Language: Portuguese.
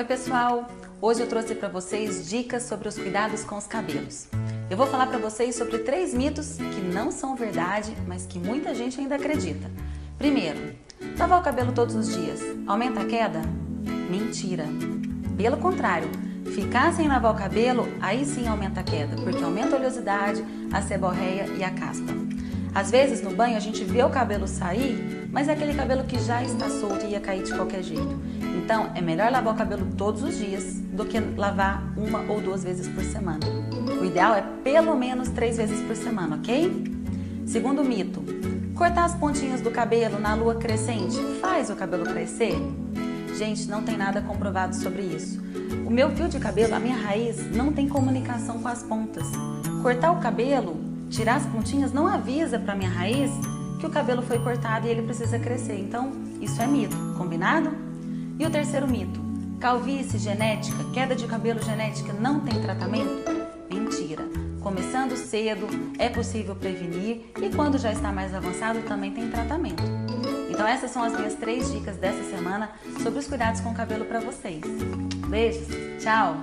Oi, pessoal! Hoje eu trouxe para vocês dicas sobre os cuidados com os cabelos. Eu vou falar para vocês sobre três mitos que não são verdade, mas que muita gente ainda acredita. Primeiro, lavar o cabelo todos os dias aumenta a queda? Mentira! Pelo contrário, ficar sem lavar o cabelo, aí sim aumenta a queda, porque aumenta a oleosidade, a seborreia e a caspa. Às vezes no banho a gente vê o cabelo sair, mas é aquele cabelo que já está solto e ia cair de qualquer jeito. Então é melhor lavar o cabelo todos os dias do que lavar uma ou duas vezes por semana. O ideal é pelo menos três vezes por semana, ok? Segundo mito: cortar as pontinhas do cabelo na lua crescente faz o cabelo crescer? Gente, não tem nada comprovado sobre isso. O meu fio de cabelo, a minha raiz, não tem comunicação com as pontas. Cortar o cabelo Tirar as pontinhas não avisa para minha raiz que o cabelo foi cortado e ele precisa crescer. Então, isso é mito, combinado? E o terceiro mito: calvície genética, queda de cabelo genética não tem tratamento? Mentira. Começando cedo, é possível prevenir e quando já está mais avançado também tem tratamento. Então essas são as minhas três dicas dessa semana sobre os cuidados com o cabelo para vocês. Beijos, tchau!